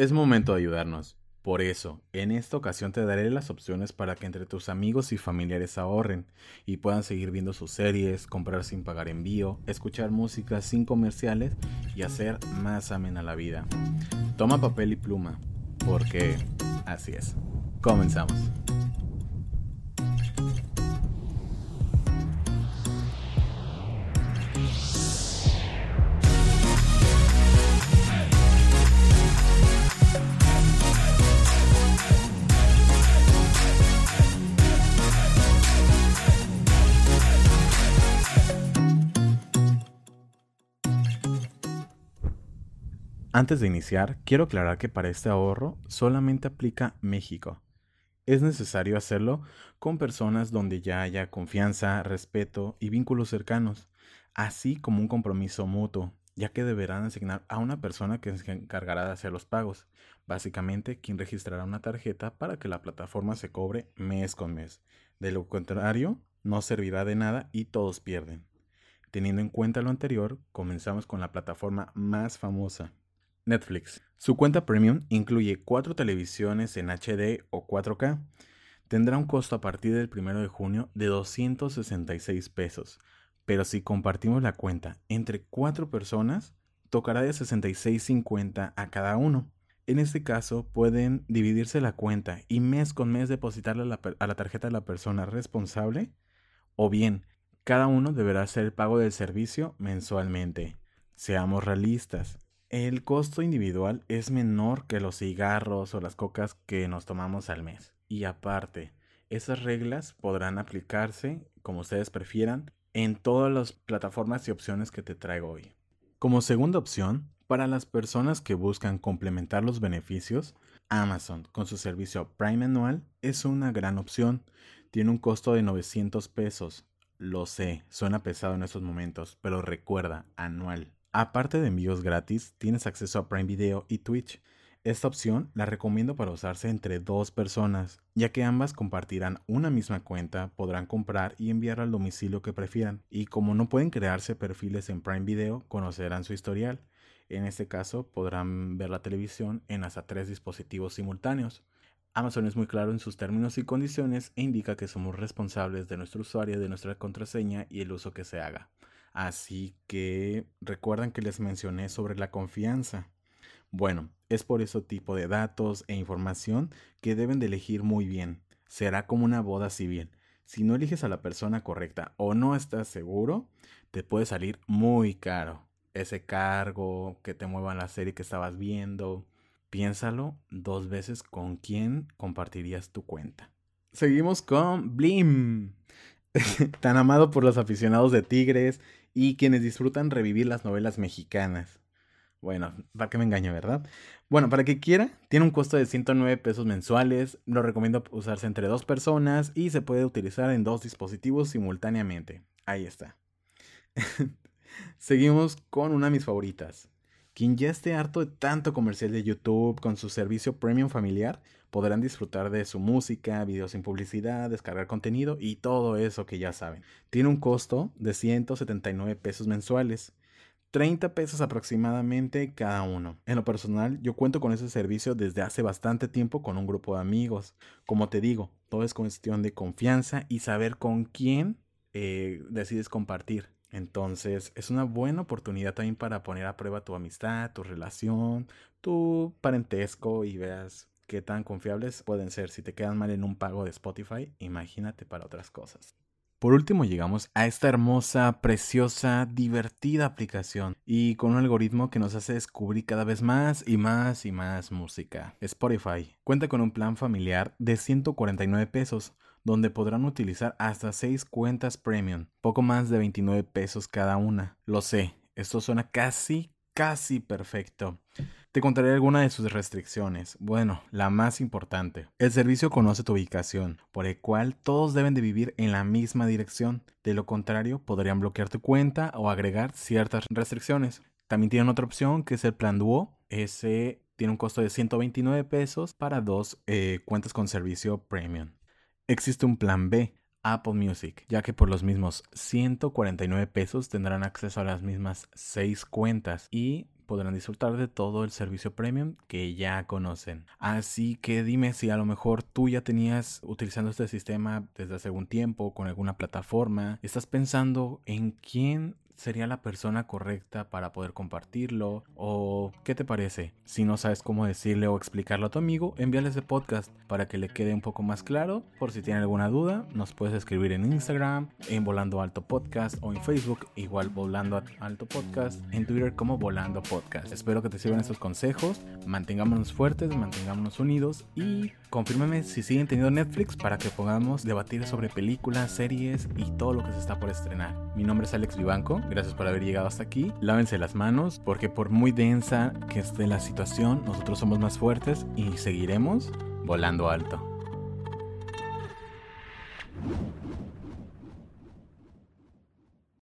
Es momento de ayudarnos. Por eso, en esta ocasión te daré las opciones para que entre tus amigos y familiares ahorren y puedan seguir viendo sus series, comprar sin pagar envío, escuchar música sin comerciales y hacer más amena la vida. Toma papel y pluma, porque así es. Comenzamos. Antes de iniciar, quiero aclarar que para este ahorro solamente aplica México. Es necesario hacerlo con personas donde ya haya confianza, respeto y vínculos cercanos, así como un compromiso mutuo, ya que deberán asignar a una persona que se encargará de hacer los pagos, básicamente quien registrará una tarjeta para que la plataforma se cobre mes con mes. De lo contrario, no servirá de nada y todos pierden. Teniendo en cuenta lo anterior, comenzamos con la plataforma más famosa, Netflix. Su cuenta premium incluye cuatro televisiones en HD o 4K. Tendrá un costo a partir del 1 de junio de 266 pesos, pero si compartimos la cuenta entre cuatro personas, tocará de 66.50 a cada uno. En este caso, pueden dividirse la cuenta y mes con mes depositarle a a la tarjeta de la persona responsable, o bien, cada uno deberá hacer el pago del servicio mensualmente. Seamos realistas, el costo individual es menor que los cigarros o las cocas que nos tomamos al mes. Y aparte, esas reglas podrán aplicarse, como ustedes prefieran, en todas las plataformas y opciones que te traigo hoy. Como segunda opción, para las personas que buscan complementar los beneficios, Amazon con su servicio Prime anual es una gran opción. Tiene un costo de 900 pesos. Lo sé, suena pesado en estos momentos, pero recuerda, anual. Aparte de envíos gratis, tienes acceso a Prime Video y Twitch. Esta opción la recomiendo para usarse entre dos personas, ya que ambas compartirán una misma cuenta, podrán comprar y enviar al domicilio que prefieran, y como no pueden crearse perfiles en Prime Video, conocerán su historial. En este caso, podrán ver la televisión en hasta tres dispositivos simultáneos. Amazon es muy claro en sus términos y condiciones e indica que somos responsables de nuestro usuario, de nuestra contraseña y el uso que se haga. Así que recuerdan que les mencioné sobre la confianza. Bueno, es por ese tipo de datos e información que deben de elegir muy bien. Será como una boda civil. Si no eliges a la persona correcta o no estás seguro, te puede salir muy caro. Ese cargo, que te muevan la serie que estabas viendo. Piénsalo dos veces con quién compartirías tu cuenta. Seguimos con Blim. Tan amado por los aficionados de Tigres y quienes disfrutan revivir las novelas mexicanas. Bueno, para que me engañe, ¿verdad? Bueno, para que quiera, tiene un costo de 109 pesos mensuales, lo recomiendo usarse entre dos personas y se puede utilizar en dos dispositivos simultáneamente. Ahí está. Seguimos con una de mis favoritas. Quien ya esté harto de tanto comercial de YouTube con su servicio premium familiar, podrán disfrutar de su música, videos sin publicidad, descargar contenido y todo eso que ya saben. Tiene un costo de 179 pesos mensuales. 30 pesos aproximadamente cada uno. En lo personal, yo cuento con ese servicio desde hace bastante tiempo con un grupo de amigos. Como te digo, todo es cuestión de confianza y saber con quién eh, decides compartir. Entonces, es una buena oportunidad también para poner a prueba tu amistad, tu relación, tu parentesco y veas qué tan confiables pueden ser. Si te quedan mal en un pago de Spotify, imagínate para otras cosas. Por último llegamos a esta hermosa, preciosa, divertida aplicación y con un algoritmo que nos hace descubrir cada vez más y más y más música. Spotify cuenta con un plan familiar de 149 pesos donde podrán utilizar hasta 6 cuentas premium, poco más de 29 pesos cada una. Lo sé, esto suena casi, casi perfecto. Te contaré algunas de sus restricciones. Bueno, la más importante. El servicio conoce tu ubicación, por el cual todos deben de vivir en la misma dirección. De lo contrario, podrían bloquear tu cuenta o agregar ciertas restricciones. También tienen otra opción que es el plan Duo. Ese tiene un costo de 129 pesos para dos eh, cuentas con servicio premium. Existe un plan B, Apple Music, ya que por los mismos 149 pesos tendrán acceso a las mismas 6 cuentas y podrán disfrutar de todo el servicio premium que ya conocen. Así que dime si a lo mejor tú ya tenías utilizando este sistema desde hace algún tiempo con alguna plataforma, estás pensando en quién sería la persona correcta para poder compartirlo? ¿O qué te parece? Si no sabes cómo decirle o explicarlo a tu amigo, envíale ese podcast para que le quede un poco más claro. Por si tiene alguna duda, nos puedes escribir en Instagram, en Volando Alto Podcast o en Facebook, igual Volando Alto Podcast, en Twitter como Volando Podcast. Espero que te sirvan estos consejos, mantengámonos fuertes, mantengámonos unidos y confírmame si siguen teniendo Netflix para que podamos debatir sobre películas, series y todo lo que se está por estrenar. Mi nombre es Alex Vivanco, gracias por haber llegado hasta aquí. Lávense las manos porque por muy densa que esté la situación, nosotros somos más fuertes y seguiremos volando alto.